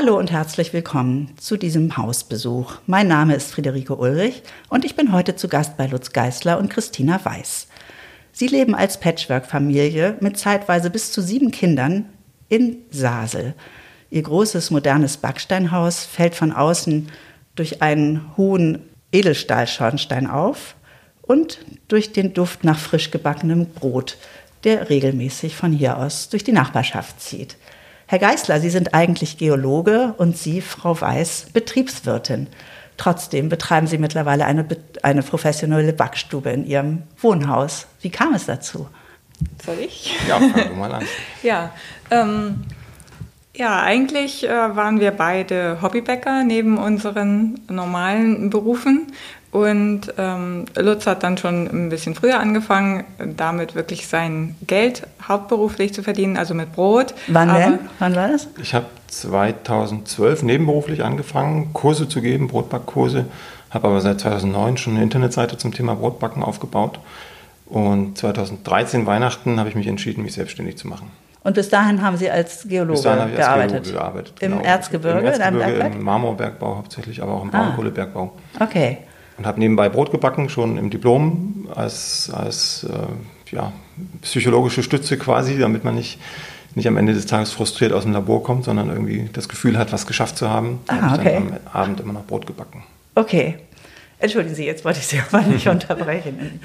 Hallo und herzlich willkommen zu diesem Hausbesuch. Mein Name ist Friederike Ulrich und ich bin heute zu Gast bei Lutz Geißler und Christina Weiß. Sie leben als Patchwork-Familie mit zeitweise bis zu sieben Kindern in Sasel. Ihr großes modernes Backsteinhaus fällt von außen durch einen hohen Edelstahlschornstein auf und durch den Duft nach frisch gebackenem Brot, der regelmäßig von hier aus durch die Nachbarschaft zieht. Herr Geißler, Sie sind eigentlich Geologe und Sie, Frau Weiß, Betriebswirtin. Trotzdem betreiben Sie mittlerweile eine, eine professionelle Backstube in Ihrem Wohnhaus. Wie kam es dazu? Soll ich? Ja, fang mal an. ja, ähm, ja, eigentlich äh, waren wir beide Hobbybäcker neben unseren normalen Berufen und ähm, Lutz hat dann schon ein bisschen früher angefangen, damit wirklich sein Geld hauptberuflich zu verdienen, also mit Brot. Wann denn? Wann war das? Ich habe 2012 nebenberuflich angefangen, Kurse zu geben, Brotbackkurse, habe aber seit 2009 schon eine Internetseite zum Thema Brotbacken aufgebaut. Und 2013 Weihnachten habe ich mich entschieden, mich selbstständig zu machen. Und bis dahin haben Sie als Geologe bis dahin habe ich gearbeitet? Als Geologe gearbeitet Im genau. Erzgebirge? Im Erzgebirge, in einem im Marmorbergbau hauptsächlich, aber auch im Ah. Braunkohlebergbau. Okay. Und habe nebenbei Brot gebacken, schon im Diplom, als, als äh, ja, psychologische Stütze quasi, damit man nicht, nicht am Ende des Tages frustriert aus dem Labor kommt, sondern irgendwie das Gefühl hat, was geschafft zu haben. Ah, habe ich okay. dann am Abend immer noch Brot gebacken. Okay. Entschuldigen Sie, jetzt wollte ich Sie aber nicht unterbrechen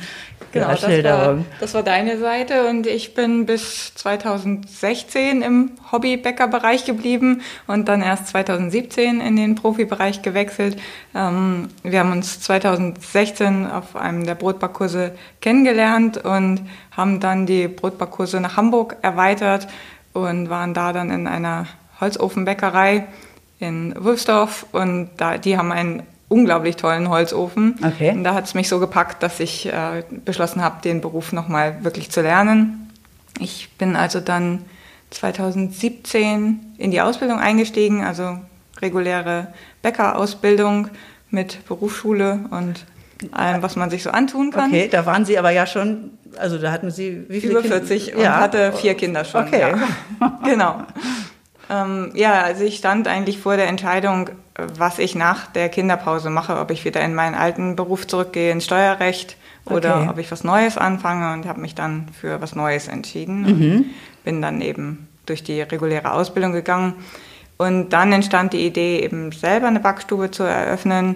Genau, das war, das war deine Seite und ich bin bis 2016 im Hobbybäckerbereich geblieben und dann erst 2017 in den Profibereich gewechselt. Ähm, wir haben uns 2016 auf einem der Brotbackkurse kennengelernt und haben dann die Brotbackkurse nach Hamburg erweitert und waren da dann in einer Holzofenbäckerei in Wulfsdorf und da, die haben einen unglaublich tollen Holzofen. Okay. Und da hat es mich so gepackt, dass ich äh, beschlossen habe, den Beruf nochmal wirklich zu lernen. Ich bin also dann 2017 in die Ausbildung eingestiegen, also reguläre Bäckerausbildung mit Berufsschule und allem, was man sich so antun kann. Okay, da waren Sie aber ja schon, also da hatten Sie wie viele Über Kinder? 40 und hatte vier Kinder schon. Okay. Ja. genau. Ähm, ja, also ich stand eigentlich vor der Entscheidung, was ich nach der Kinderpause mache, ob ich wieder in meinen alten Beruf zurückgehe, ins Steuerrecht oder Okay. ob ich was Neues anfange und habe mich dann für was Neues entschieden Mhm. und bin dann eben durch die reguläre Ausbildung gegangen. Und dann entstand die Idee, eben selber eine Backstube zu eröffnen.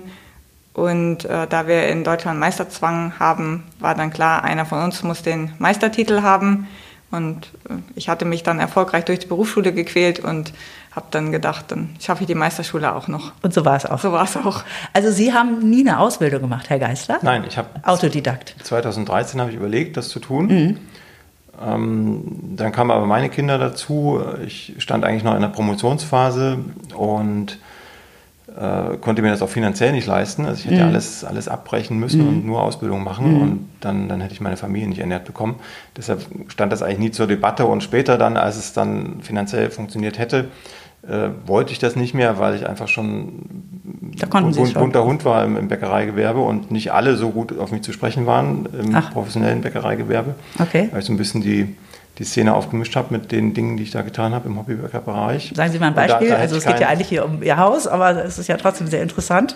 Und äh, da wir in Deutschland Meisterzwang haben, war dann klar, einer von uns muss den Meistertitel haben. Und äh, ich hatte mich dann erfolgreich durch die Berufsschule gequält und habe dann gedacht, dann schaffe ich die Meisterschule auch noch. Und so war es auch. So war es auch. Also Sie haben nie eine Ausbildung gemacht, Herr Geißler? Nein, ich habe Autodidakt. 2013 habe ich überlegt, das zu tun. Mhm. Ähm, dann kamen aber meine Kinder dazu. Ich stand eigentlich noch in der Promotionsphase und äh, konnte mir das auch finanziell nicht leisten. Also ich hätte Mhm. alles, alles abbrechen müssen und nur Ausbildung machen und dann, dann hätte ich meine Familie nicht ernährt bekommen. Deshalb stand das eigentlich nie zur Debatte und später dann, als es dann finanziell funktioniert hätte, äh, wollte ich das nicht mehr, weil ich einfach schon Da bun- schon. bunter Hund war im, im Bäckereigewerbe und nicht alle so gut auf mich zu sprechen waren im Ach. professionellen Bäckereigewerbe. Okay. Weil ich so ein bisschen die, die Szene aufgemischt habe mit den Dingen, die ich da getan habe im Hobbybäckerbereich. Sagen Sie mal ein da- Beispiel. da hätte also es geht ja eigentlich hier um Ihr Haus, aber es ist ja trotzdem sehr interessant.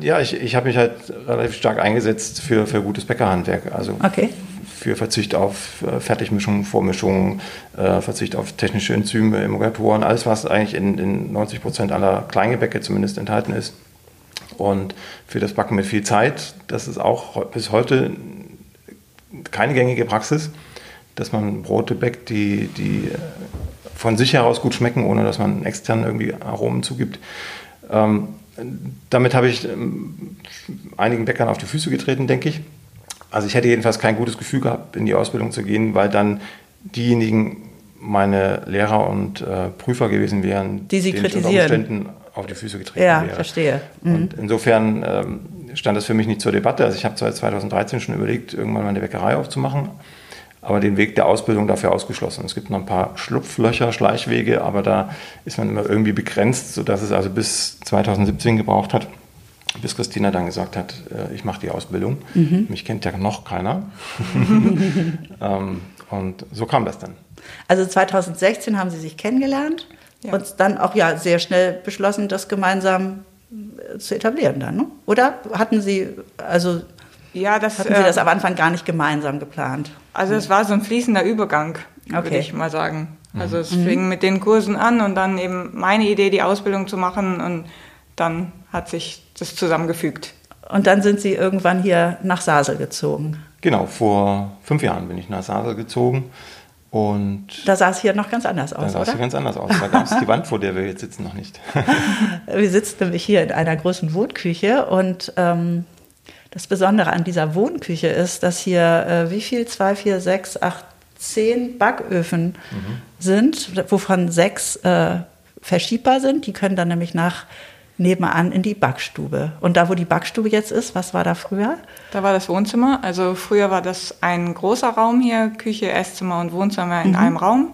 Ja, ich, ich habe mich halt relativ stark eingesetzt für, für gutes Bäckerhandwerk. Also Okay. Für Verzicht auf äh, Fertigmischungen, Vormischungen, äh, Verzicht auf technische Enzyme, Emulgatoren, alles, was eigentlich in, in 90 Prozent aller Kleingebäcke zumindest enthalten ist. Und für das Backen mit viel Zeit, das ist auch bis heute keine gängige Praxis, dass man Brote bäckt, die, die äh, von sich heraus gut schmecken, ohne dass man extern irgendwie Aromen zugibt. Ähm, damit habe ich ähm, einigen Bäckern auf die Füße getreten, denke ich. Also ich hätte jedenfalls kein gutes Gefühl gehabt, in die Ausbildung zu gehen, weil dann diejenigen meine Lehrer und äh, Prüfer gewesen wären, die sie kritisieren. auf die Füße getreten ja, wäre. Ja, verstehe. Mhm. Und insofern ähm, stand das für mich nicht zur Debatte. Also ich habe seit 2013 schon überlegt, irgendwann mal eine Bäckerei aufzumachen, aber den Weg der Ausbildung dafür ausgeschlossen. Es gibt noch ein paar Schlupflöcher, Schleichwege, aber da ist man immer irgendwie begrenzt, sodass es also bis 2017 gebraucht hat, bis Christina dann gesagt hat, äh, ich mache die Ausbildung. Mhm. Mich kennt ja noch keiner. ähm, und so kam das dann. Also 2016 haben Sie sich kennengelernt ja. und dann auch ja sehr schnell beschlossen, das gemeinsam äh, zu etablieren dann, ne? Oder hatten Sie also ja, das, hatten Sie das äh, am Anfang gar nicht gemeinsam geplant? Also es war so ein fließender Übergang, okay. würde ich mal sagen. Also es mhm. fing mit den Kursen an und dann eben meine Idee, die Ausbildung zu machen und dann hat sich das zusammengefügt. Und dann sind Sie irgendwann hier nach Sasel gezogen. Genau, vor fünf Jahren bin ich nach Sasel gezogen. Und da sah es hier noch ganz anders aus, da sah es hier ganz anders aus. Da gab es die Wand, vor der wir jetzt sitzen, noch nicht. wir sitzen nämlich hier in einer großen Wohnküche und ähm, das Besondere an dieser Wohnküche ist, dass hier äh, wie viel? Zwei, vier, sechs, acht, zehn Backöfen mhm. sind, wovon sechs äh, verschiebbar sind. Die können dann nämlich nach nebenan in die Backstube. Und da, wo die Backstube jetzt ist, was war da früher? Da war das Wohnzimmer. Also früher war das ein großer Raum hier, Küche, Esszimmer und Wohnzimmer in mhm. einem Raum.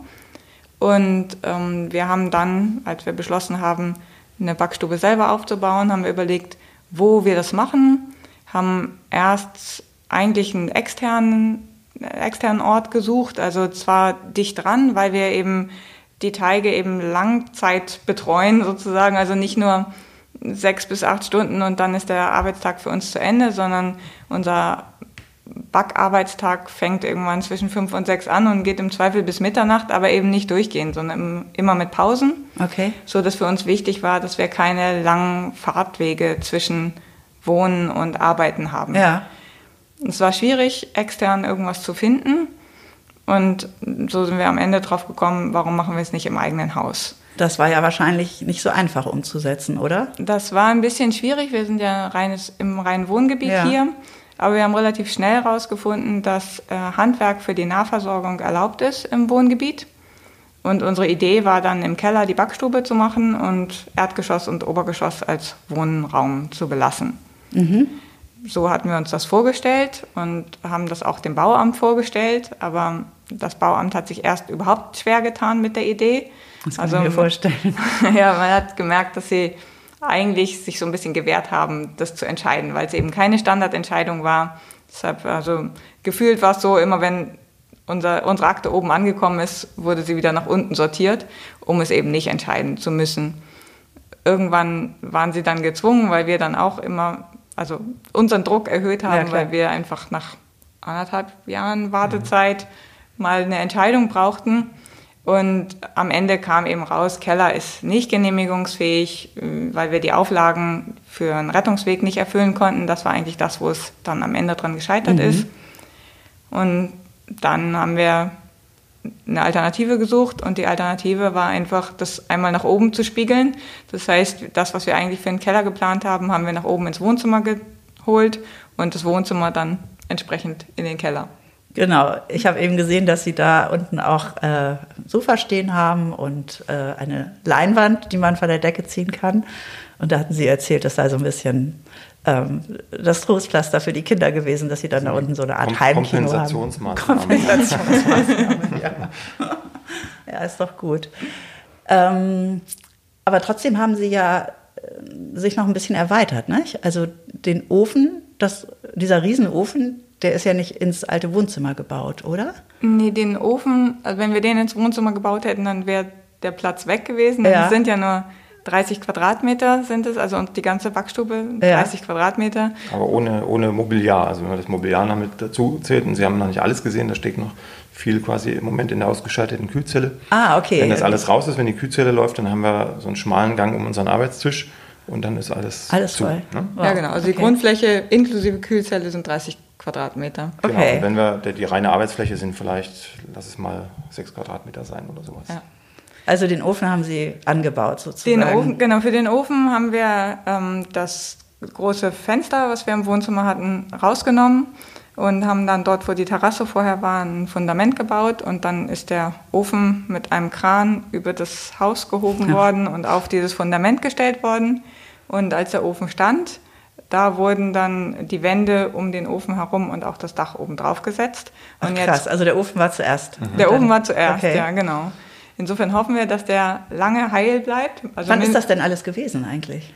Und ähm, wir haben dann, als wir beschlossen haben, eine Backstube selber aufzubauen, haben wir überlegt, wo wir das machen, haben erst eigentlich einen externen, externen Ort gesucht, also zwar dicht dran, weil wir eben die Teige eben Langzeit betreuen sozusagen, also nicht nur sechs bis acht Stunden und dann ist der Arbeitstag für uns zu Ende, sondern unser Backarbeitstag fängt irgendwann zwischen fünf und sechs an und geht im Zweifel bis Mitternacht, aber eben nicht durchgehend, sondern immer mit Pausen. Okay. So dass für uns wichtig war, dass wir keine langen Fahrtwege zwischen Wohnen und Arbeiten haben. Ja. Es war schwierig, extern irgendwas zu finden. Und so sind wir am Ende drauf gekommen, warum machen wir es nicht im eigenen Haus? Das war ja wahrscheinlich nicht so einfach umzusetzen, oder? Das war ein bisschen schwierig. Wir sind ja reines, im reinen Wohngebiet ja. hier. Aber wir haben relativ schnell herausgefunden, dass äh, Handwerk für die Nahversorgung erlaubt ist im Wohngebiet. Und unsere Idee war dann im Keller die Backstube zu machen und Erdgeschoss und Obergeschoss als Wohnraum zu belassen. Mhm. So hatten wir uns das vorgestellt und haben das auch dem Bauamt vorgestellt. Aber das Bauamt hat sich erst überhaupt schwer getan mit der Idee. Das kann also, ich mir vorstellen. ja, man hat gemerkt, dass sie eigentlich sich so ein bisschen gewehrt haben, das zu entscheiden, weil es eben keine Standardentscheidung war. Deshalb, also gefühlt war es so, immer wenn unser, unsere Akte oben angekommen ist, wurde sie wieder nach unten sortiert, um es eben nicht entscheiden zu müssen. Irgendwann waren sie dann gezwungen, weil wir dann auch immer, also unseren Druck erhöht haben, ja, weil wir einfach nach anderthalb Jahren Wartezeit mal eine Entscheidung brauchten. Und am Ende kam eben raus, Keller ist nicht genehmigungsfähig, äh, weil wir die Auflagen für einen Rettungsweg nicht erfüllen konnten. Das war eigentlich das, wo es dann am Ende dran gescheitert mhm. ist. Und dann haben wir eine Alternative gesucht und die Alternative war einfach, das einmal nach oben zu spiegeln. Das heißt, das, was wir eigentlich für einen Keller geplant haben, haben wir nach oben ins Wohnzimmer geholt und das Wohnzimmer dann entsprechend in den Keller. Genau, ich habe eben gesehen, dass Sie da unten auch äh, Sofa stehen haben und äh, eine Leinwand, die man von der Decke ziehen kann. Und da hatten Sie erzählt, das sei so ein bisschen ähm, das Trostpflaster für die Kinder gewesen, dass Sie dann da unten so eine Art Kom Heimkino Kompensationsmaßnahmen. haben. Kompensationsmaßnahmen, ja. ja, ist doch gut. Ähm, aber trotzdem haben Sie ja äh, sich noch ein bisschen erweitert, nicht? Also den Ofen, das, dieser Riesenofen, der ist ja nicht ins alte Wohnzimmer gebaut, oder? Nee, den Ofen, also wenn wir den ins Wohnzimmer gebaut hätten, dann wäre der Platz weg gewesen. Ja. Das sind ja nur 30 Quadratmeter sind es, also und die ganze Backstube 30 ja. Quadratmeter. Aber ohne, ohne Mobiliar, also wenn man das Mobiliar noch mit dazu zählt, und Sie haben noch nicht alles gesehen, da steckt noch viel quasi im Moment in der ausgeschalteten Kühlzelle. Ah, okay. Wenn das alles raus ist, wenn die Kühlzelle läuft, dann haben wir so einen schmalen Gang um unseren Arbeitstisch und dann ist alles Alles zu, voll. Ne? Wow. Ja, genau. Also okay. die Grundfläche inklusive Kühlzelle sind 30 Quadratmeter. Genau. Okay. Und wenn wir, die reine Arbeitsfläche sind vielleicht, lass es mal 6 Quadratmeter sein oder sowas. Ja. Also den Ofen haben Sie angebaut sozusagen? Den Ofen, genau, für den Ofen haben wir ähm, das große Fenster, was wir im Wohnzimmer hatten, rausgenommen und haben dann dort, wo die Terrasse vorher war, ein Fundament gebaut und dann ist der Ofen mit einem Kran über das Haus gehoben ja. worden und auf dieses Fundament gestellt worden. Und als der Ofen stand, da wurden dann die Wände um den Ofen herum und auch das Dach oben drauf gesetzt. Und Ach, krass, jetzt, also der Ofen war zuerst. Mhm. Der Ofen war zuerst, okay. ja, genau. Insofern hoffen wir, dass der lange heil bleibt. Also Wann ist das denn alles gewesen eigentlich?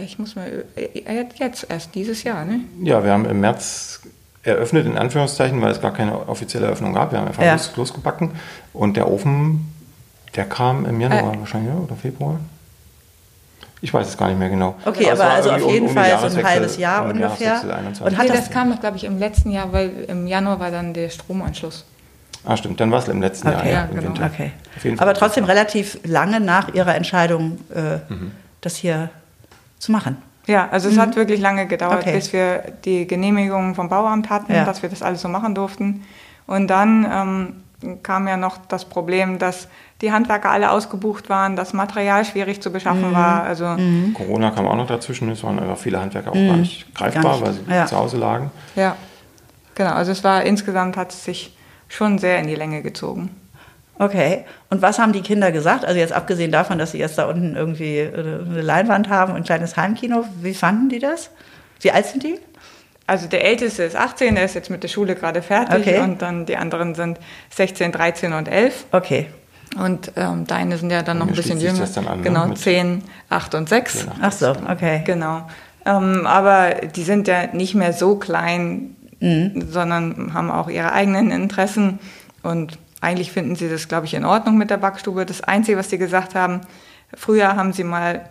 Ich muss mal, äh, jetzt erst dieses Jahr, ne? Ja, wir haben im März eröffnet, in Anführungszeichen, weil es gar keine offizielle Eröffnung gab. Wir haben einfach ja. losgebacken. Und der Ofen, der kam im Januar äh. wahrscheinlich, oder Februar? Ich weiß es gar nicht mehr genau. Okay, aber, aber also auf jeden um, Fall so ein halbes Jahr um ungefähr. Und hat nee, das, das kam glaube ich, im letzten Jahr, weil im Januar war dann der Stromanschluss. Ah, stimmt, dann war es im letzten okay. Jahr, ja, im genau. Winter. Okay. Aber trotzdem relativ lange nach Ihrer Entscheidung, äh, mhm. das hier zu machen. Ja, also es mhm. hat wirklich lange gedauert, okay. bis wir die Genehmigung vom Bauamt hatten, ja. dass wir das alles so machen durften. Und dann ähm, kam ja noch das Problem, dass die Handwerker alle ausgebucht waren, das Material schwierig zu beschaffen mhm. war. Also mhm. Corona kam auch noch dazwischen, es waren einfach viele Handwerker auch gar mhm. nicht greifbar, gar nicht. weil sie ja. zu Hause lagen. Ja, genau. Also es war insgesamt hat es sich schon sehr in die Länge gezogen. Okay. Und was haben die Kinder gesagt? Also jetzt abgesehen davon, dass sie jetzt da unten irgendwie eine Leinwand haben und ein kleines Heimkino, wie fanden die das? Wie alt sind die? Also der Älteste ist 18, der ist jetzt mit der Schule gerade fertig okay. und dann die anderen sind 16, 13 und 11. Okay. Und ähm, deine sind ja dann noch ein bisschen jünger. Das dann an, ne? genau, ne? 10, 8 und 6. 10, 8, Ach so, okay. Genau. Ähm, aber die sind ja nicht mehr so klein, mhm. sondern haben auch ihre eigenen Interessen und eigentlich finden sie das, glaube ich, in Ordnung mit der Backstube. Das Einzige, was sie gesagt haben, früher haben sie mal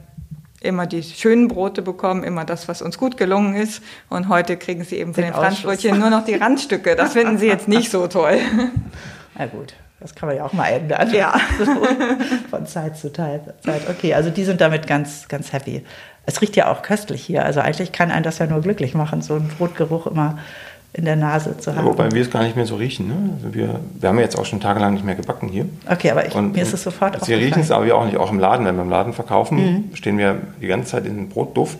immer die schönen Brote bekommen, immer das, was uns gut gelungen ist. Und heute kriegen sie eben von den, den Franzbrötchen nur noch die Randstücke. Das finden sie jetzt nicht so toll. Na gut, das kann man ja auch mal ändern. Ja. von Zeit zu Zeit. Okay, also die sind damit ganz, ganz happy. Es riecht ja auch köstlich hier. Also eigentlich kann einen das ja nur glücklich machen, so ein Brotgeruch immer in der Nase zu haben. Ja, wobei wir es gar nicht mehr so riechen. Ne? Also wir, wir haben jetzt auch schon tagelang nicht mehr gebacken hier. Okay, aber ich, und, mir ist es sofort also Wir riechen es aber auch nicht, auch im Laden. Wenn wir im Laden verkaufen, mhm. stehen wir die ganze Zeit in Brotduft.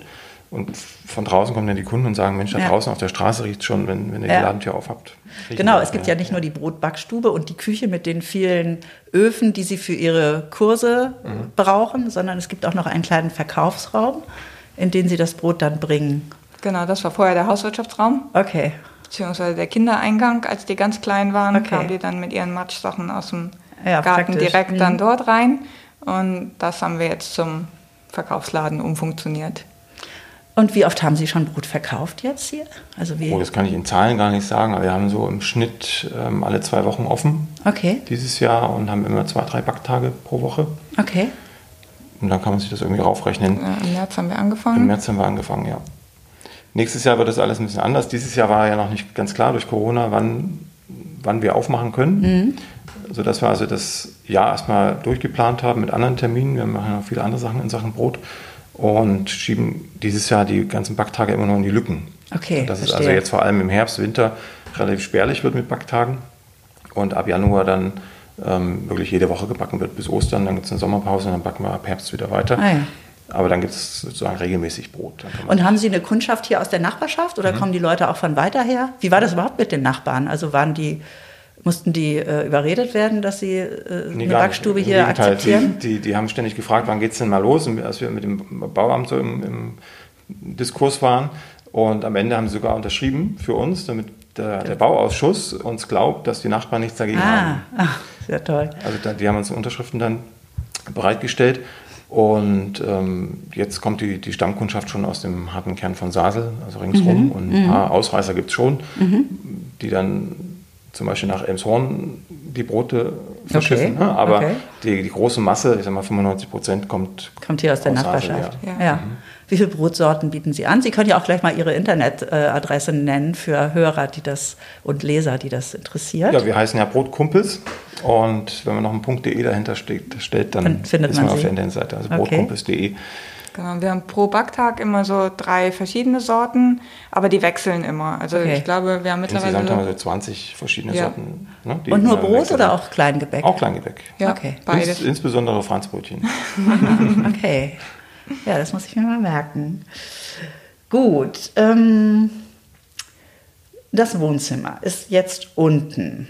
Und von draußen kommen dann die Kunden und sagen, Mensch, da ja. draußen auf der Straße riecht es schon, wenn, wenn ihr ja. die Ladentür aufhabt. Genau, es gibt ja nicht nur die Brotbackstube und die Küche mit den vielen Öfen, die sie für ihre Kurse mhm. brauchen, sondern es gibt auch noch einen kleinen Verkaufsraum, in den sie das Brot dann bringen. Genau, das war vorher der Hauswirtschaftsraum. Okay beziehungsweise der Kindereingang, als die ganz klein waren, okay. kamen die dann mit ihren Matschsachen aus dem ja, Garten praktisch. direkt mhm. dann dort rein. Und das haben wir jetzt zum Verkaufsladen umfunktioniert. Und wie oft haben Sie schon Brot verkauft jetzt hier? Also wie? Oh, das kann ich in Zahlen gar nicht sagen, aber wir haben so im Schnitt ähm, alle zwei Wochen offen okay. dieses Jahr und haben immer zwei, drei Backtage pro Woche. Okay. Und dann kann man sich das irgendwie raufrechnen. Ja, Im März haben wir angefangen. Im März haben wir angefangen, ja. Nächstes Jahr wird das alles ein bisschen anders. Dieses Jahr war ja noch nicht ganz klar durch Corona, wann, wann wir aufmachen können. Mhm. Sodass wir also das Jahr erstmal durchgeplant haben mit anderen Terminen. Wir machen noch viele andere Sachen in Sachen Brot und schieben dieses Jahr die ganzen Backtage immer noch in die Lücken. Okay. Dass es also jetzt vor allem im Herbst, Winter relativ spärlich wird mit Backtagen und ab Januar dann ähm, wirklich jede Woche gebacken wird bis Ostern. Dann gibt es eine Sommerpause und dann backen wir ab Herbst wieder weiter. Ah, ja. Aber dann gibt es sozusagen regelmäßig Brot. Und haben Sie eine Kundschaft hier aus der Nachbarschaft oder mhm. kommen die Leute auch von weiter her? Wie war das überhaupt mit den Nachbarn? Also waren die, mussten die äh, überredet werden, dass sie äh, nee, eine Backstube hier akzeptieren? Die, die, die, haben ständig gefragt, wann geht es denn mal los? Und als wir mit dem Bauamt so im, im, Diskurs waren. Und am Ende haben sie sogar unterschrieben für uns, damit der, der Bauausschuss uns glaubt, dass die Nachbarn nichts dagegen ah. haben. Ach, sehr toll. Also da, die haben uns Unterschriften dann bereitgestellt. Und ähm, jetzt kommt die, die Stammkundschaft schon aus dem harten Kern von Sasel, also ringsrum. Mhm. Und ein paar mhm. Ausreißer gibt es schon, mhm. die dann zum Beispiel nach Elmshorn die Brote verschiffen. Okay. Ne? Aber okay. die, die, große Masse, ich sag mal 95 Prozent, kommt, kommt hier aus der aus Nachbarschaft. Sasel, ja. ja. Mhm. Wie viele Brotsorten bieten Sie an? Sie können ja auch gleich mal Ihre Internetadresse nennen für Hörer, die das und Leser, die das interessiert. Ja, wir heißen ja Brotkumpels. Und wenn man noch ein .de dahinter steht, stellt, dann, dann findet ist man, man auf der Internetseite, also okay. brotkumpels.de. Genau, wir haben pro Backtag immer so drei verschiedene Sorten, aber die wechseln immer. Also okay. ich glaube, wir haben mittlerweile... Insgesamt haben wir so 20 verschiedene ja. Sorten. Ne, Und nur Brot wechseln. oder auch Kleingebäck? Auch Kleingebäck. Ja, okay. Beides. Ins, insbesondere Franzbrötchen. okay. Ja, das muss ich mir mal merken. Gut. Ähm, das Wohnzimmer ist jetzt unten.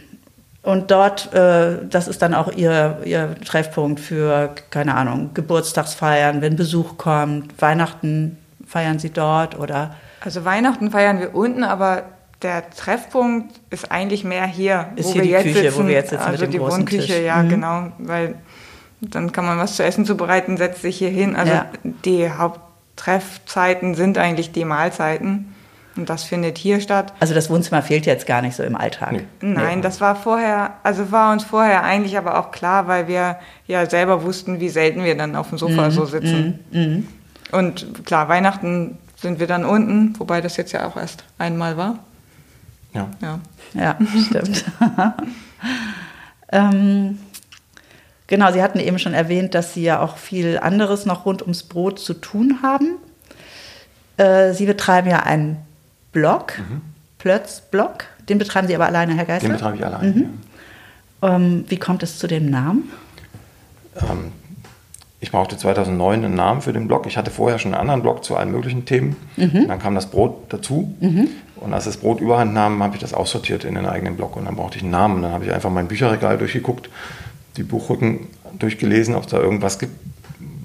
Und dort, äh, das ist dann auch ihr, ihr Treffpunkt für, keine Ahnung, Geburtstagsfeiern, wenn Besuch kommt, Weihnachten feiern Sie dort oder? Also Weihnachten feiern wir unten, aber der Treffpunkt ist eigentlich mehr hier, Ist wo hier wir die jetzt Küche, wo sitzen. wir jetzt sitzen also die Wohnküche, Tisch. ja Mhm. genau, weil dann kann man was zu essen zubereiten, setzt sich hier hin. Also Ja. die Haupttreffzeiten sind eigentlich die Mahlzeiten und das findet hier statt. Also das Wohnzimmer fehlt jetzt gar nicht so im Alltag. Nee. Nein, das war vorher, also war uns vorher eigentlich aber auch klar, weil wir ja selber wussten, wie selten wir dann auf dem Mhm. Sofa so sitzen. Und klar, Weihnachten sind wir dann unten, wobei das jetzt ja auch erst einmal war. Ja. Ja. Ja, stimmt. ähm, genau, Sie hatten eben schon erwähnt, dass Sie ja auch viel anderes noch rund ums Brot zu tun haben. Äh, Sie betreiben ja einen Blog, Plötz-Blog. Den betreiben Sie aber alleine, Herr Geisler? Den betreibe ich allein. Ähm, wie kommt es zu dem Namen? Ähm, ich brauchte 2009 einen Namen für den Blog. Ich hatte vorher schon einen anderen Blog zu allen möglichen Themen. Und dann kam das Brot dazu. Und als das Brot überhand nahm, habe ich das aussortiert in den eigenen Blog. Und dann brauchte ich einen Namen. Und dann habe ich einfach mein Bücherregal durchgeguckt, die Buchrücken durchgelesen, ob es da irgendwas gibt,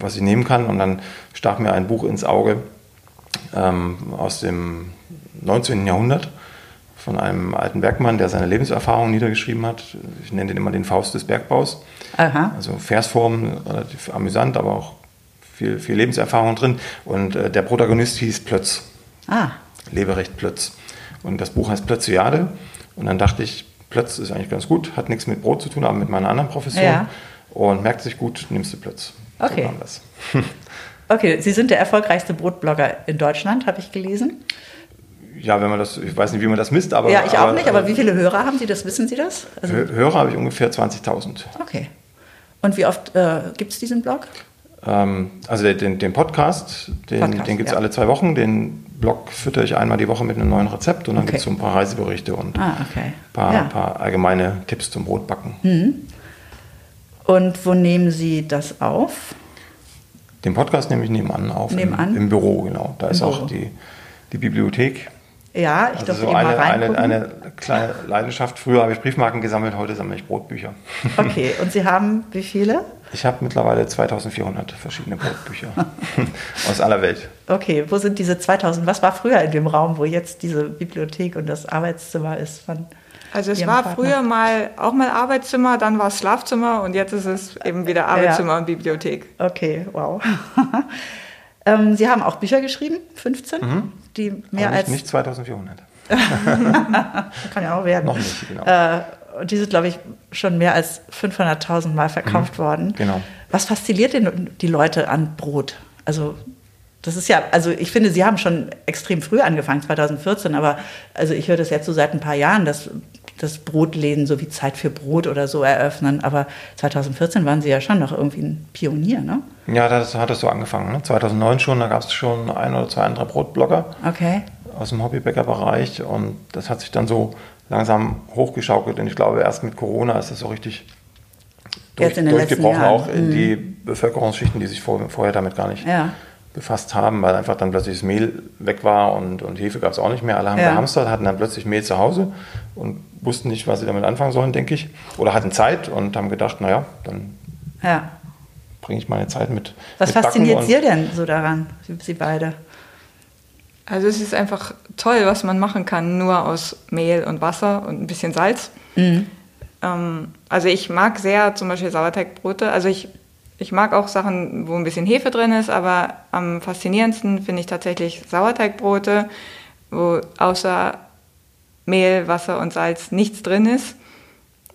was ich nehmen kann. Und dann stach mir ein Buch ins Auge ähm, aus dem 19. Jahrhundert von einem alten Bergmann, der seine Lebenserfahrung niedergeschrieben hat. Ich nenne den immer den Faust des Bergbaus. Aha. Also Versformen, relativ amüsant, aber auch viel, viel Lebenserfahrung drin. Und äh, der Protagonist hieß Plötz, Ah, Leberecht Plötz. Und das Buch heißt Plötziade. Und dann dachte ich, Plötz ist eigentlich ganz gut, hat nichts mit Brot zu tun, aber mit meiner anderen Profession. Ja. Und merkt sich gut, nimmst du Plötz. Okay. So okay. Sie sind der erfolgreichste Brotblogger in Deutschland, habe ich gelesen. Ja, wenn man das, ich weiß nicht, wie man das misst, aber. ja, ich auch aber, nicht, aber wie viele Hörer haben Sie das? Wissen Sie das? Also, Hö- Hörer habe ich ungefähr 20.000. okay. Und wie oft äh, gibt es diesen Blog? Ähm, also den- den, Podcast, den, Podcast, den gibt es ja. alle zwei Wochen. Den Blog fütter ich einmal die Woche mit einem neuen Rezept und dann Okay. gibt es so ein paar Reiseberichte und Ah, okay. ein paar, Ja. Paar allgemeine Tipps zum Brotbacken. Und wo nehmen Sie das auf? Den Podcast nehme ich nebenan auf. Nebenan? Im, Im Büro, genau. Da ist Büro. auch die, die Bibliothek. Ja, ich Also durfte so eben mal eine, eine, reingucken. eine kleine Leidenschaft. Früher habe ich Briefmarken gesammelt, heute sammle ich Brotbücher. Okay, und Sie haben wie viele? Ich habe mittlerweile 2400 verschiedene Brotbücher aus aller Welt. Okay, wo sind diese 2000? Was war früher in dem Raum, wo jetzt diese Bibliothek und das Arbeitszimmer ist von Also es Ihrem war Partner? früher mal auch mal Arbeitszimmer, dann war es Schlafzimmer und jetzt ist es eben wieder Arbeitszimmer und Bibliothek. Okay, wow. ähm, Sie haben auch Bücher geschrieben, 15, die mehr Mhm. Nicht, als nicht 2400. kann ja auch werden. Noch nicht, genau. Äh, und die sind, glaube ich, schon mehr als 500.000 Mal verkauft worden. genau. Was fasziniert denn die Leute an Brot? Also das ist ja, also ich finde, Sie haben schon extrem früh angefangen, 2014, aber also ich höre das jetzt so seit ein paar Jahren, dass, dass Brotläden so wie Zeit für Brot oder so eröffnen. Aber 2014 waren Sie ja schon noch irgendwie ein Pionier, ne? Ja, das hat es so angefangen. Ne? 2009 schon, da gab es schon ein oder zwei andere Brotblogger Okay. aus dem Hobbybäckerbereich und das hat sich dann so langsam hochgeschaukelt und ich glaube, erst mit Corona ist das so richtig durch, Jetzt in den letzten durchgebrochen, Jahren. auch in die Bevölkerungsschichten, die sich vor, vorher damit gar nicht Ja. befasst haben, weil einfach dann plötzlich das Mehl weg war und, und Hefe gab es auch nicht mehr. Alle haben Ja. gehamstert, hatten dann plötzlich Mehl zu Hause und wussten nicht, was sie damit anfangen sollen, denke ich. Oder hatten Zeit und haben gedacht, naja, dann Ja. bringe ich meine Zeit mit. Was mit fasziniert Sie denn so daran, Sie, beide? Also es ist einfach toll, was man machen kann, nur aus Mehl und Wasser und ein bisschen Salz. Ähm, also ich mag sehr zum Beispiel Sauerteigbrote. Also ich, ich mag auch Sachen, wo ein bisschen Hefe drin ist, aber am faszinierendsten finde ich tatsächlich Sauerteigbrote, wo außer Mehl, Wasser und Salz nichts drin ist,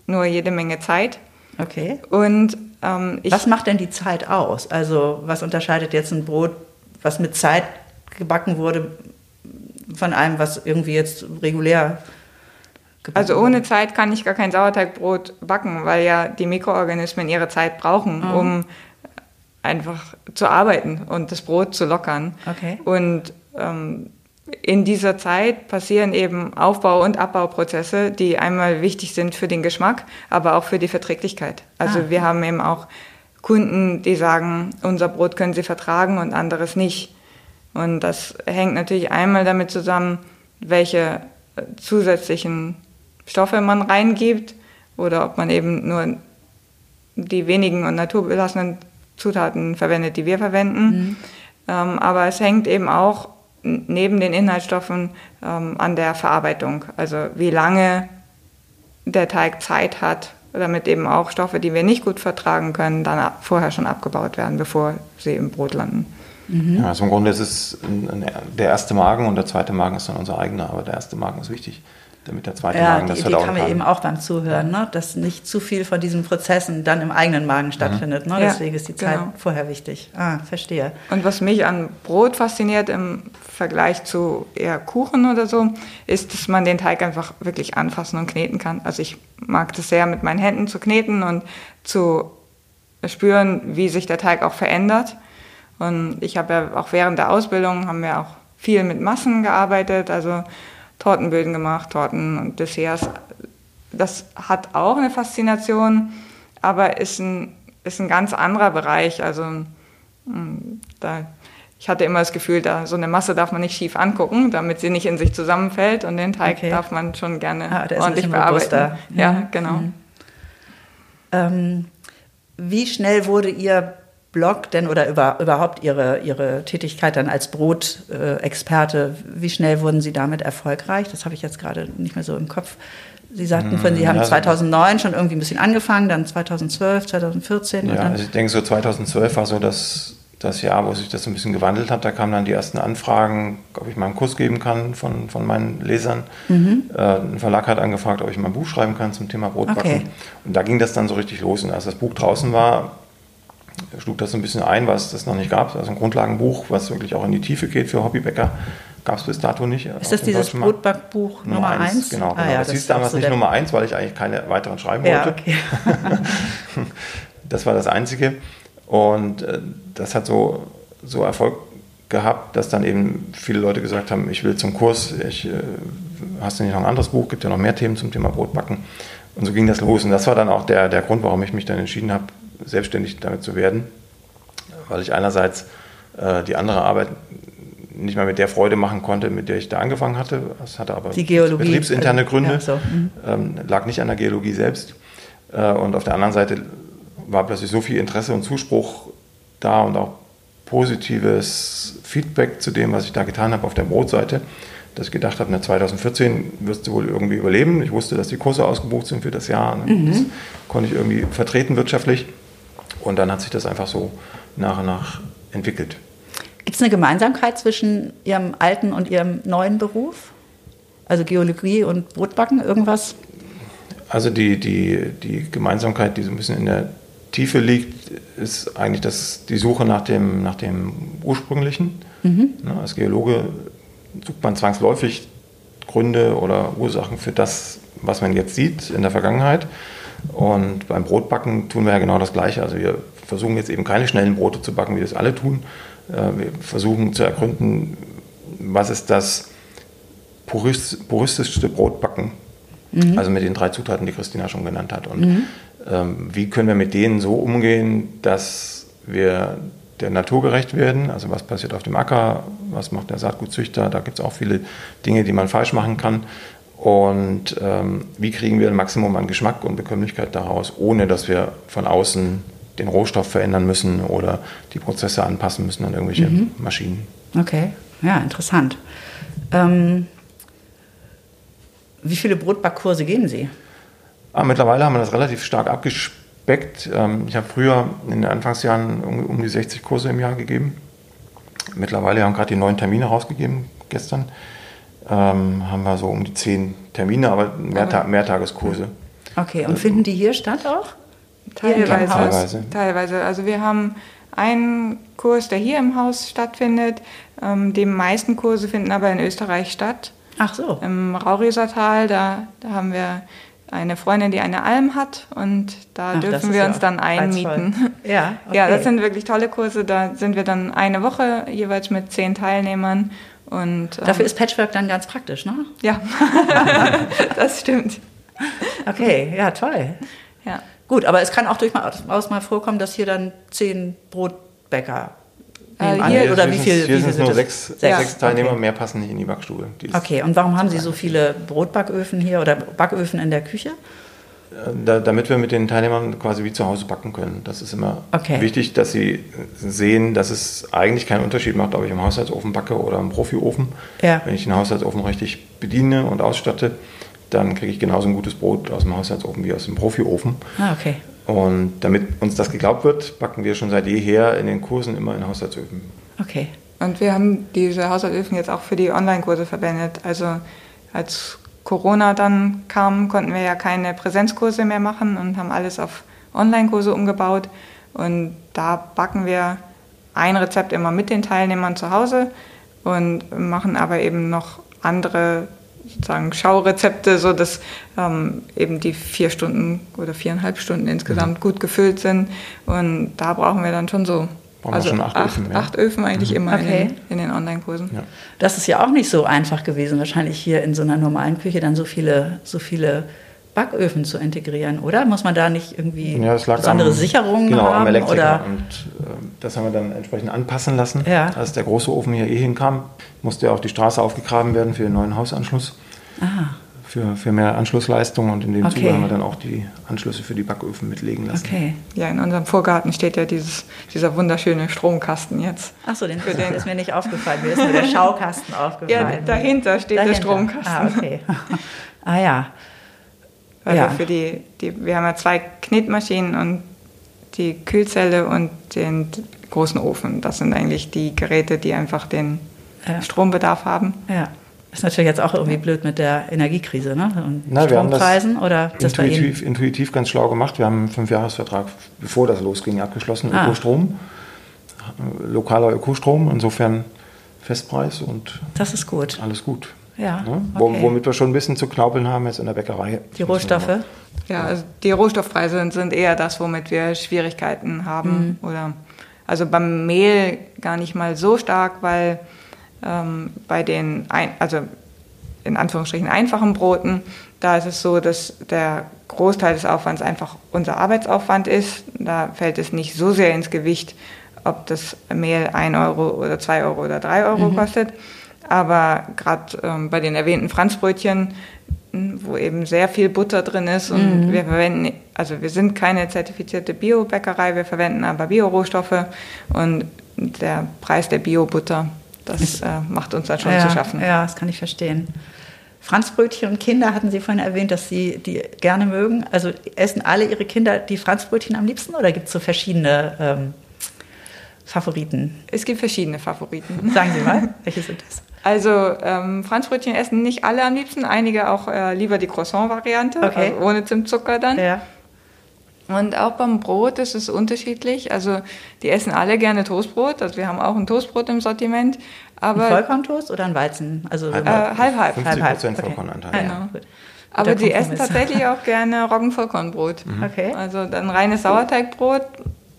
nur jede Menge Zeit. Okay. Und ähm, ich, Was macht denn die Zeit aus? Also was unterscheidet jetzt ein Brot, was mit Zeit gebacken wurde, von einem, was irgendwie jetzt regulär gebacken Also wurde? ohne Zeit kann ich gar kein Sauerteigbrot backen, weil ja die Mikroorganismen ihre Zeit brauchen, Mhm. um einfach zu arbeiten und das Brot zu lockern. Okay. Und ähm, in dieser Zeit passieren eben Aufbau- und Abbauprozesse, die einmal wichtig sind für den Geschmack, aber auch für die Verträglichkeit. Also Ah. wir haben eben auch Kunden, die sagen, unser Brot können sie vertragen und anderes nicht. Und das hängt natürlich einmal damit zusammen, welche äh, zusätzlichen Stoffe man reingibt oder ob man eben nur die wenigen und naturbelassenen Zutaten verwendet, die wir verwenden. Mhm. Ähm, aber es hängt eben auch neben den Inhaltsstoffen ähm, an der Verarbeitung. Also wie lange der Teig Zeit hat, damit eben auch Stoffe, die wir nicht gut vertragen können, dann vorher schon abgebaut werden, bevor sie im Brot landen. Mhm. Ja, also im Grunde ist es der erste Magen und der zweite Magen ist dann unser eigener, aber der erste Magen ist wichtig damit der zweite ja, Magen das die Idee kann man eben auch beim Zuhören, ne? dass nicht zu viel von diesen Prozessen dann im eigenen Magen mhm. stattfindet. Ne? Ja, Deswegen ist die Zeit genau. vorher wichtig. Ah, verstehe. Und was mich an Brot fasziniert im Vergleich zu eher Kuchen oder so, ist, dass man den Teig einfach wirklich anfassen und kneten kann. Also ich mag das sehr, mit meinen Händen zu kneten und zu spüren, wie sich der Teig auch verändert. Und ich habe ja auch während der Ausbildung haben wir auch viel mit Massen gearbeitet, also Tortenböden gemacht, Torten und Desserts. Das hat auch eine Faszination, aber ist ein, ist ein ganz anderer Bereich. Also hm, da, ich hatte immer das Gefühl, da so eine Masse darf man nicht schief angucken, damit sie nicht in sich zusammenfällt und den Teig okay. darf man schon gerne ah, ordentlich bearbeiten. Ja, mhm. genau. Mhm. Ähm, wie schnell wurde Ihr Blog denn oder über, überhaupt Ihre, Ihre Tätigkeit dann als Brotexperte, wie schnell wurden Sie damit erfolgreich? Das habe ich jetzt gerade nicht mehr so im Kopf. Sie sagten von, Sie haben 2009 schon irgendwie ein bisschen angefangen, dann 2012, 2014. Ja, also ich denke, so 2012 war so das, das Jahr, wo sich das ein bisschen gewandelt hat. Da kamen dann die ersten Anfragen, ob ich mal einen Kurs geben kann von, von meinen Lesern. Mhm. Äh, ein Verlag hat angefragt, ob ich mal ein Buch schreiben kann zum Thema Brotbacken. Okay. Und da ging das dann so richtig los. Und als das Buch draußen war, schlug das ein bisschen ein, was es noch nicht gab. Also ein Grundlagenbuch, was wirklich auch in die Tiefe geht für Hobbybäcker, gab es bis dato nicht. Ist das dieses Brotbackbuch Nummer 1? Genau, genau. Ah, ja, das, das hieß damals so nicht Nummer 1, weil ich eigentlich keine weiteren schreiben ja, wollte. Okay. das war das Einzige. Und äh, das hat so, so Erfolg gehabt, dass dann eben viele Leute gesagt haben, ich will zum Kurs, ich, äh, hast du nicht noch ein anderes Buch, gibt ja noch mehr Themen zum Thema Brotbacken. Und so ging das los. Und das war dann auch der, der Grund, warum ich mich dann entschieden habe, selbstständig damit zu werden, weil ich einerseits äh, die andere Arbeit nicht mehr mit der Freude machen konnte, mit der ich da angefangen hatte. Das hatte aber betriebsinterne also, Gründe, ja, so. mhm. ähm, lag nicht an der Geologie selbst. Äh, und auf der anderen Seite war plötzlich so viel Interesse und Zuspruch da und auch positives Feedback zu dem, was ich da getan habe auf der Brotseite, dass ich gedacht habe, 2014 wirst du wohl irgendwie überleben. Ich wusste, dass die Kurse ausgebucht sind für das Jahr. Mhm. Das konnte ich irgendwie vertreten wirtschaftlich. Und dann hat sich das einfach so nach und nach entwickelt. Gibt es eine Gemeinsamkeit zwischen Ihrem alten und Ihrem neuen Beruf? Also Geologie und Brotbacken, irgendwas? Also die, die, die Gemeinsamkeit, die so ein bisschen in der Tiefe liegt, ist eigentlich das, die Suche nach dem, nach dem Ursprünglichen. Mhm. als Geologe sucht man zwangsläufig Gründe oder Ursachen für das, was man jetzt sieht in der Vergangenheit. Und beim Brotbacken tun wir ja genau das Gleiche. Also wir versuchen jetzt eben keine schnellen Brote zu backen, wie das alle tun. Äh, wir versuchen zu ergründen, was ist das puristischste Brotbacken, mhm. also mit den drei Zutaten, die Christina schon genannt hat. Und mhm. ähm, wie können wir mit denen so umgehen, dass wir der Natur gerecht werden? Also was passiert auf dem Acker, was macht der Saatgutzüchter? Da gibt es auch viele Dinge, die man falsch machen kann. Und ähm, wie kriegen wir ein Maximum an Geschmack und Bekömmlichkeit daraus, ohne dass wir von außen den Rohstoff verändern müssen oder die Prozesse anpassen müssen an irgendwelche mhm. Maschinen. Okay, ja, interessant. Ähm, wie viele Brotbackkurse geben Sie? Ah, mittlerweile haben wir das relativ stark abgespeckt. Ähm, ich habe früher in den Anfangsjahren um, um die 60 Kurse im Jahr gegeben. Mittlerweile haben gerade die neuen Termine rausgegeben gestern ähm, haben wir so um die zehn Termine, aber Mehrta Mehrtageskurse. Okay, und also, finden die hier statt auch? Teilweise. Teilweise. Teilweise. Also wir haben einen Kurs, der hier im Haus stattfindet. Ähm, die meisten Kurse finden aber in Österreich statt. Ach so. Im Raurisertal, da, da haben wir eine Freundin, die eine Alm hat und da Ach, dürfen wir uns dann einmieten. Ja, okay. ja, das sind wirklich tolle Kurse. Da sind wir dann eine Woche jeweils mit zehn Teilnehmern und, Dafür ähm, ist Patchwork dann ganz praktisch, ne? Ja, das stimmt. Okay, ja, toll. Ja. Gut, aber es kann auch durchaus mal vorkommen, dass hier dann zehn Brotbäcker Äh, hier- oder wie sind- viel? Hier wie sind viel nur sechs, Sechs, sechs Teilnehmer, okay. mehr passen nicht in die Backstube. Die Okay, und warum haben Sie so viele Brotbacköfen hier oder Backöfen in der Küche? Da, damit wir mit den Teilnehmern quasi wie zu Hause backen können. Das ist immer Okay. wichtig, dass sie sehen, dass es eigentlich keinen Unterschied macht, ob ich im Haushaltsofen backe oder im Profiofen. Ja. Wenn ich den Haushaltsofen richtig bediene und ausstatte, dann kriege ich genauso ein gutes Brot aus dem Haushaltsofen wie aus dem Profiofen. Ah, okay. Und damit uns das geglaubt wird, backen wir schon seit jeher in den Kursen immer in Haushaltsöfen. Okay. Und wir haben diese Haushaltsöfen jetzt auch für die Online-Kurse verwendet. Also als Corona dann kam, konnten wir ja keine Präsenzkurse mehr machen und haben alles auf Online-Kurse umgebaut. Und da backen wir ein Rezept immer mit den Teilnehmern zu Hause und machen aber eben noch andere sozusagen Schaurezepte, sodass ähm, eben die vier Stunden oder viereinhalb Stunden insgesamt gut gefüllt sind. Und da brauchen wir dann schon so Brauchen wir also schon acht acht, Öfen, ja. acht Öfen eigentlich immer Okay. in den, in den Online-Kursen. Ja. Das ist ja auch nicht so einfach gewesen, wahrscheinlich hier in so einer normalen Küche dann so viele, so viele Backöfen zu integrieren, oder? Muss man da nicht irgendwie Ja, besondere am, Sicherungen genau, haben? am Elektriker. oder? Und äh, das haben wir dann entsprechend anpassen lassen. Ja. Als der große Ofen hier eh hinkam, musste ja auch die Straße aufgegraben werden für den neuen Hausanschluss. Ah, Für, für mehr Anschlussleistung und in dem Okay. Zuge haben wir dann auch die Anschlüsse für die Backöfen mitlegen lassen. okay. Ja, in unserem Vorgarten steht ja dieses, dieser wunderschöne Stromkasten jetzt. Achso, den, Für den- ist mir nicht aufgefallen. Mir ist nur der Schaukasten Ja, aufgefallen. dahinter steht der Dahinter. Stromkasten. Ah, okay. ah ja. Weil Ja. wir für die, die, wir haben ja zwei Knetmaschinen und die Kühlzelle und den großen Ofen. Das sind eigentlich die Geräte, die einfach den Ja. Strombedarf haben. Ja. Ist natürlich jetzt auch irgendwie blöd mit der Energiekrise, ne? Und Na, wir haben das Strompreisen oder ist das bei Ihnen? Intuitiv, intuitiv ganz schlau gemacht. Wir haben einen Fünfjahresvertrag, bevor das losging, abgeschlossen. Ah. Ökostrom, lokaler Ökostrom, insofern Festpreis und Das ist gut. alles gut. Ja, Ne? Okay. Womit wir schon ein bisschen zu knaubeln haben jetzt in der Bäckerei. Die Rohstoffe? Ja, also die Rohstoffpreise sind- sind eher das, womit wir Schwierigkeiten haben. Oder also beim Mehl gar nicht mal so stark, weil ähm, bei den, ein, also in Anführungsstrichen einfachen Broten, da ist es so, dass der Großteil des Aufwands einfach unser Arbeitsaufwand ist. Da fällt es nicht so sehr ins Gewicht, ob das Mehl 1 Euro oder 2 Euro oder 3 Euro kostet. Aber gerade ähm, bei den erwähnten Franzbrötchen, m, wo eben sehr viel Butter drin ist und wir verwenden, also wir sind keine zertifizierte Bio-Bäckerei, wir verwenden aber Biorohstoffe und der Preis der Bio-Butter, das äh, macht uns dann schon ja, zu schaffen. Ja, das kann ich verstehen. Franzbrötchen und Kinder hatten Sie vorhin erwähnt, dass Sie die gerne mögen. Also essen alle Ihre Kinder die Franzbrötchen am liebsten oder gibt es so verschiedene ähm, Favoriten? Es gibt verschiedene Favoriten. Sagen Sie mal, welche sind das? Also ähm, Franzbrötchen essen nicht alle am liebsten, einige auch äh, lieber die Croissant-Variante, Okay. also ohne Zimtzucker dann. Ja. Und auch beim Brot ist es unterschiedlich. Also die essen alle gerne Toastbrot. Also wir haben auch ein Toastbrot im Sortiment. Ein Aber, Vollkorntoast oder ein Weizen? Also Halb, Äh, halb, halb. 50 halb, halb. Prozent Okay. Vollkornanteil. Ja, Genau. gut. aber die essen tatsächlich auch gerne Roggenvollkornbrot. Okay. Also dann reines Sauerteigbrot,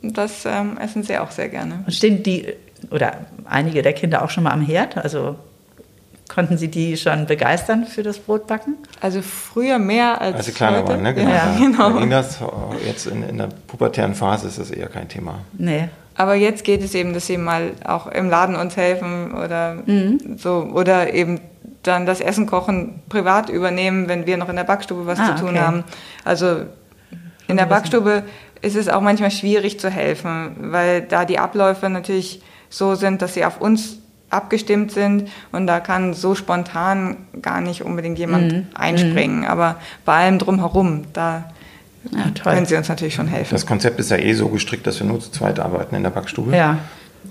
das ähm, essen sie auch sehr gerne. Und stehen die oder einige der Kinder auch schon mal am Herd? Also konnten Sie die schon begeistern für das Brotbacken? Also früher mehr als Als sie kleiner heute. waren, ne? Genau. Ja, genau. ging das. Jetzt in, in der pubertären Phase ist das eher kein Thema. Nee. Aber jetzt geht es eben, dass sie mal auch im Laden uns helfen oder Mhm. so oder eben dann das Essen kochen privat übernehmen, wenn wir noch in der Backstube was Ah, zu tun okay. haben. Also in der Backstube ist es auch manchmal schwierig zu helfen, weil da die Abläufe natürlich so sind, dass sie auf uns abgestimmt sind und da kann so spontan gar nicht unbedingt jemand Mhm. einspringen. Aber bei allem drumherum, da Ja, können sie uns natürlich schon helfen. Das Konzept ist ja eh so gestrickt, dass wir nur zu zweit arbeiten in der Backstube. Ja.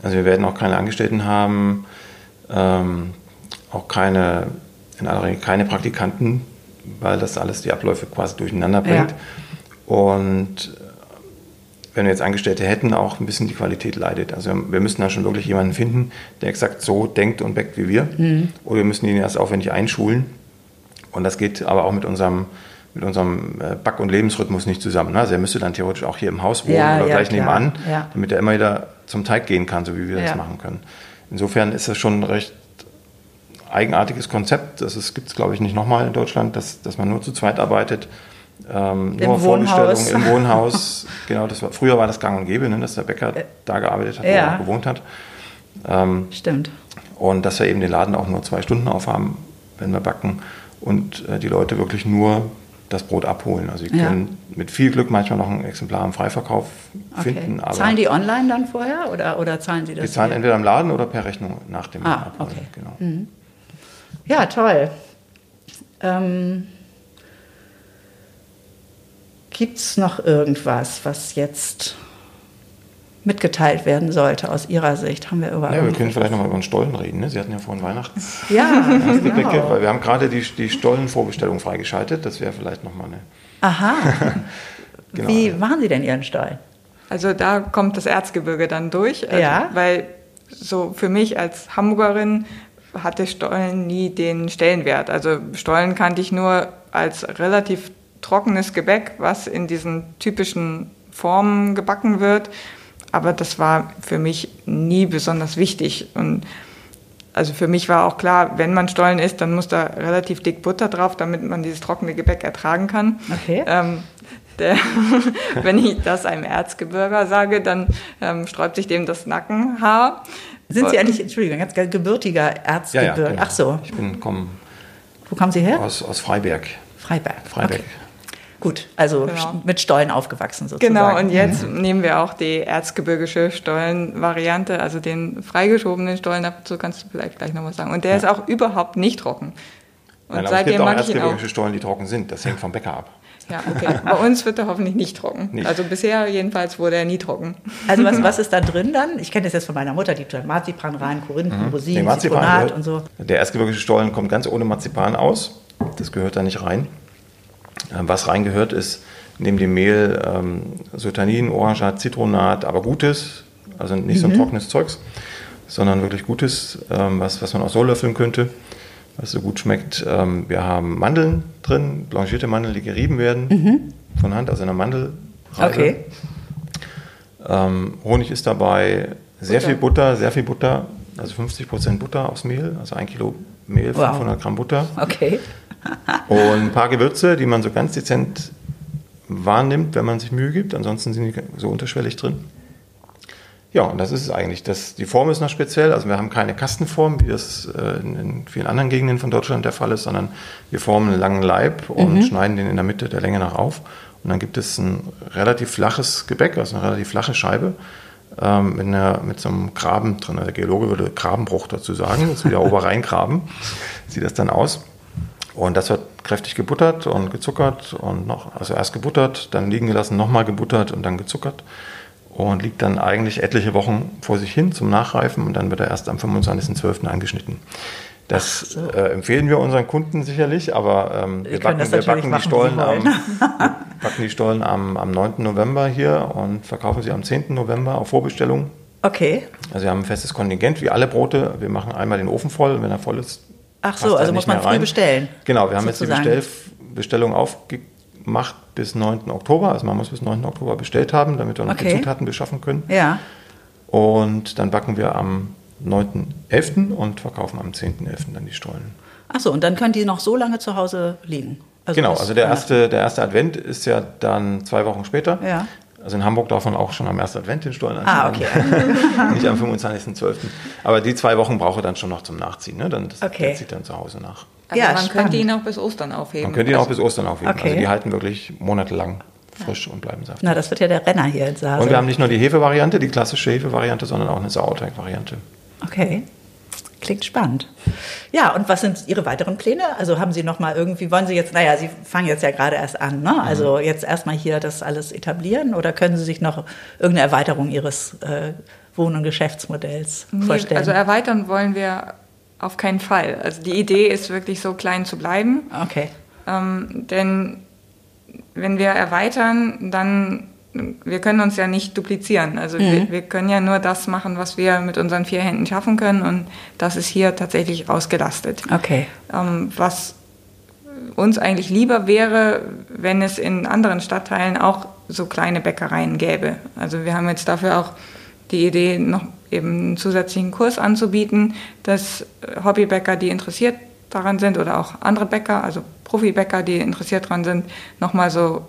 Also wir werden auch keine Angestellten haben, ähm, auch keine, in aller Regel keine Praktikanten, weil das alles die Abläufe quasi durcheinander bringt. Ja. Und wenn wir jetzt Angestellte hätten, auch ein bisschen die Qualität leidet. Also wir müssten dann schon wirklich jemanden finden, der exakt so denkt und backt wie wir. Mhm. Oder wir müssen ihn erst aufwendig einschulen. Und das geht aber auch mit unserem, mit unserem äh, Back- und Lebensrhythmus nicht zusammen. ne? Also er müsste dann theoretisch auch hier im Haus wohnen Ja, oder ja, gleich klar. nebenan, Ja. damit er immer wieder zum Teig gehen kann, so wie wir das machen können. Insofern ist das schon ein recht eigenartiges Konzept. Das gibt es, glaube ich, nicht nochmal in Deutschland, dass, dass man nur zu zweit arbeitet. Ähm, Im nur Wohnhaus. Im Wohnhaus. genau, das war, früher war das gang und gäbe, ne, dass der Bäcker da gearbeitet hat, wo Ja. er auch gewohnt hat. Ähm, Stimmt. und dass wir eben den Laden auch nur zwei Stunden aufhaben, wenn wir backen und äh, die Leute wirklich nur das Brot abholen. Also sie Ja. können mit viel Glück manchmal noch ein Exemplar im Freiverkauf Okay. finden. Zahlen die online dann vorher oder, oder zahlen sie das? die zahlen hier? entweder im Laden oder per Rechnung nach dem Ah, Abholen. okay. Genau. Ja, toll. Ähm, Gibt es noch irgendwas, was jetzt mitgeteilt werden sollte aus Ihrer Sicht? Haben wir über Ja, wir können vielleicht nochmal über den Stollen reden. Ne? Sie hatten ja vorhin Weihnachts Ja, genau. weil wir haben gerade die, die Stollenvorbestellung freigeschaltet. Das wäre vielleicht nochmal eine. Aha. Genau. Wie machen Sie denn Ihren Stall? Also da kommt das Erzgebirge dann durch. Also, Ja. Weil so für mich als Hamburgerin hatte Stollen nie den Stellenwert. Also Stollen kannte ich nur als relativ trockenes Gebäck, was in diesen typischen Formen gebacken wird. Aber das war für mich nie besonders wichtig. Und also für mich war auch klar, wenn man Stollen isst, dann muss da relativ dick Butter drauf, damit man dieses trockene Gebäck ertragen kann. Okay. Ähm, der, wenn ich das einem Erzgebirger sage, dann ähm, sträubt sich dem das Nackenhaar. Sind Sie eigentlich, Entschuldigung, ganz gebürtiger Erzgebirge? genau. Ach so, Ich bin komme wo kommen Sie her? aus, aus Freiberg. Freiberg. Freiberg. Okay. Gut, also Genau. mit Stollen aufgewachsen sozusagen. Genau, und jetzt nehmen wir auch die erzgebirgische Stollenvariante, also den freigeschobenen Stollen, dazu kannst du vielleicht gleich noch was sagen. Und der ist auch überhaupt nicht trocken. Und Nein, aber es gibt auch ihn auch. erzgebirgische Stollen, die trocken sind. Das hängt vom Bäcker ab. Ja, okay. Bei uns wird er hoffentlich nicht trocken. Nicht. Also bisher jedenfalls wurde er nie trocken. Also was, was ist da drin dann? Ich kenne das jetzt von meiner Mutter, die tut Marzipan rein, Korinthen, Rosinen, Nee, Marzipan Zitronat und so. Der erzgebirgische Stollen kommt ganz ohne Marzipan aus. Das gehört da nicht rein. Ähm, Was reingehört ist neben dem Mehl ähm, Sultanin, Orangat, Zitronat, aber gutes, also nicht so ein trockenes Zeugs, sondern wirklich gutes, ähm, was, was man auch so löffeln könnte, was so gut schmeckt. Ähm, wir haben Mandeln drin, blanchierte Mandeln, die gerieben werden von Hand, also in einer Mandelreibe. Okay. Ähm, Honig ist dabei, sehr Butter. viel Butter, sehr viel Butter, also 50 Prozent Butter aufs Mehl, also ein Kilo Mehl, Wow. 500 Gramm Butter Okay. Und ein paar Gewürze, die man so ganz dezent wahrnimmt, wenn man sich Mühe gibt. Ansonsten sind die so unterschwellig drin. Ja, und das ist es eigentlich. Das, die Form ist noch speziell. Also wir haben keine Kastenform, wie das äh, in, in vielen anderen Gegenden von Deutschland der Fall ist, sondern wir formen einen langen Leib und schneiden den in der Mitte der Länge nach auf. Und dann gibt es ein relativ flaches Gebäck, also eine relativ flache Scheibe ähm, mit, einer, mit so einem Graben drin. Also der Geologe würde Grabenbruch dazu sagen. Das ist wie der Oberrheingraben. Sieht das dann aus. Und das wird kräftig gebuttert und gezuckert und noch, also erst gebuttert, dann liegen gelassen, nochmal gebuttert und dann gezuckert. Und liegt dann eigentlich etliche Wochen vor sich hin zum Nachreifen und dann wird er erst am 25.12. angeschnitten. Das so. äh, empfehlen wir unseren Kunden sicherlich, aber ähm, Wir backen, wir die Stollen am, backen die Stollen am, am 9. November hier und verkaufen sie am 10. November auf Vorbestellung. Okay. Also wir haben ein festes Kontingent, wie alle Brote. Wir machen einmal den Ofen voll, wenn er voll ist. Ach so, also muss man früh rein. bestellen. Genau, wir haben jetzt sozusagen. die Bestell Bestellung aufgemacht bis 9. Oktober. Also man muss bis 9. Oktober bestellt haben, damit wir noch Okay. die Zutaten beschaffen können. Ja. Und dann backen wir am 9.11. und verkaufen am 10.11. dann die Stollen. Ach so, und dann können die noch so lange zu Hause liegen. genau, bis also der erste, der erste Advent ist ja dann zwei Wochen später. Ja. Also in Hamburg darf man auch schon am ersten Advent den Stollen Ah, anschneiden. Nicht am 25.12. Aber die zwei Wochen brauche ich dann schon noch zum Nachziehen. Ne? Dann, das, Okay. zieht dann zu Hause nach. Also Ja, man spannend. könnte ihn auch bis Ostern aufheben. Man könnte ihn auch also, bis Ostern aufheben. Okay. Also die halten wirklich monatelang frisch und bleiben saftig. Na, das wird ja der Renner hier in Sase. Und wir haben nicht nur die Hefevariante, die klassische Hefevariante, sondern auch eine Sauerteig-Variante. Okay. Klingt spannend. Ja, und was sind Ihre weiteren Pläne? Also haben Sie noch mal irgendwie, wollen Sie jetzt, naja, Sie fangen jetzt ja gerade erst an, ne? Also Mhm. jetzt erstmal hier das alles etablieren oder können Sie sich noch irgendeine Erweiterung Ihres äh, Wohn- und Geschäftsmodells Nee, vorstellen? also erweitern wollen wir auf keinen Fall. Also die Idee ist wirklich so klein zu bleiben. okay. Ähm, denn wenn wir erweitern, dann wir können uns ja nicht duplizieren. Also wir, wir können ja nur das machen, was wir mit unseren vier Händen schaffen können und das ist hier tatsächlich ausgelastet. Okay. Ähm, was uns eigentlich lieber wäre, wenn es in anderen Stadtteilen auch so kleine Bäckereien gäbe. Also wir haben jetzt dafür auch die Idee, noch eben einen zusätzlichen Kurs anzubieten, dass äh, Hobbybäcker, die interessiert daran sind, oder auch andere Bäcker, also Profibäcker, die interessiert daran sind, nochmal so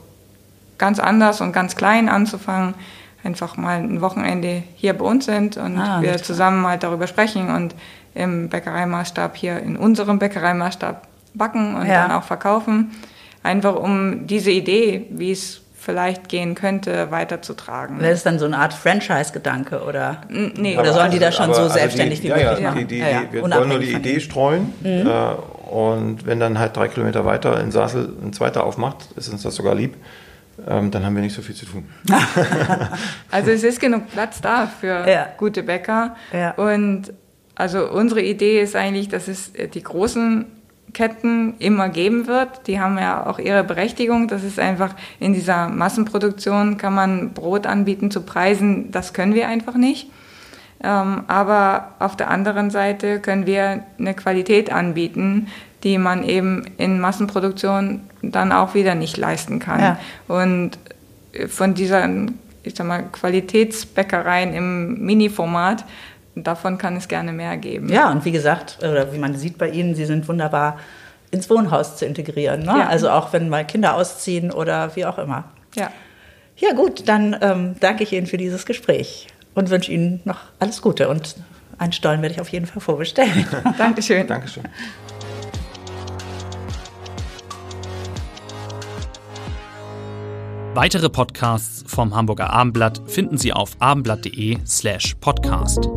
ganz anders und ganz klein anzufangen, einfach mal ein Wochenende hier bei uns sind und ah, wir zusammen halt darüber sprechen und im Bäckereimaßstab hier in unserem Bäckereimaßstab backen und ja. dann auch verkaufen. Einfach um diese Idee, wie es vielleicht gehen könnte, weiterzutragen. Wäre es dann so eine Art Franchise-Gedanke oder? Nee, oder sollen die da schon aber, so also selbstständig die, wie möglich ja, machen? Die, die, ja, wir wollen nur die Idee streuen mhm. äh, und wenn dann halt drei Kilometer weiter in Sassel ein zweiter aufmacht, ist uns das sogar lieb. Ähm, dann haben wir nicht so viel zu tun. also es ist genug Platz da für ja. gute Bäcker. Ja. Und also unsere Idee ist eigentlich, dass es die großen Ketten immer geben wird. Die haben ja auch ihre Berechtigung. Das ist einfach in dieser Massenproduktion kann man Brot anbieten zu Preisen, das können wir einfach nicht. Ähm, aber auf der anderen Seite können wir eine Qualität anbieten, die man eben in Massenproduktion dann auch wieder nicht leisten kann. Ja. Und von dieser, ich sag mal, Qualitätsbäckereien im Mini-Format davon kann es gerne mehr geben. Ja, und wie gesagt, oder wie man sieht bei Ihnen, Sie sind wunderbar ins Wohnhaus zu integrieren. Ne? Ja. Also auch wenn mal Kinder ausziehen oder wie auch immer. Ja. Ja gut, dann ähm, danke ich Ihnen für dieses Gespräch und wünsche Ihnen noch alles Gute. Und einen Stollen werde ich auf jeden Fall vorbestellen. Dankeschön. Dankeschön. Weitere Podcasts vom Hamburger Abendblatt finden Sie auf abendblatt.de slash podcast.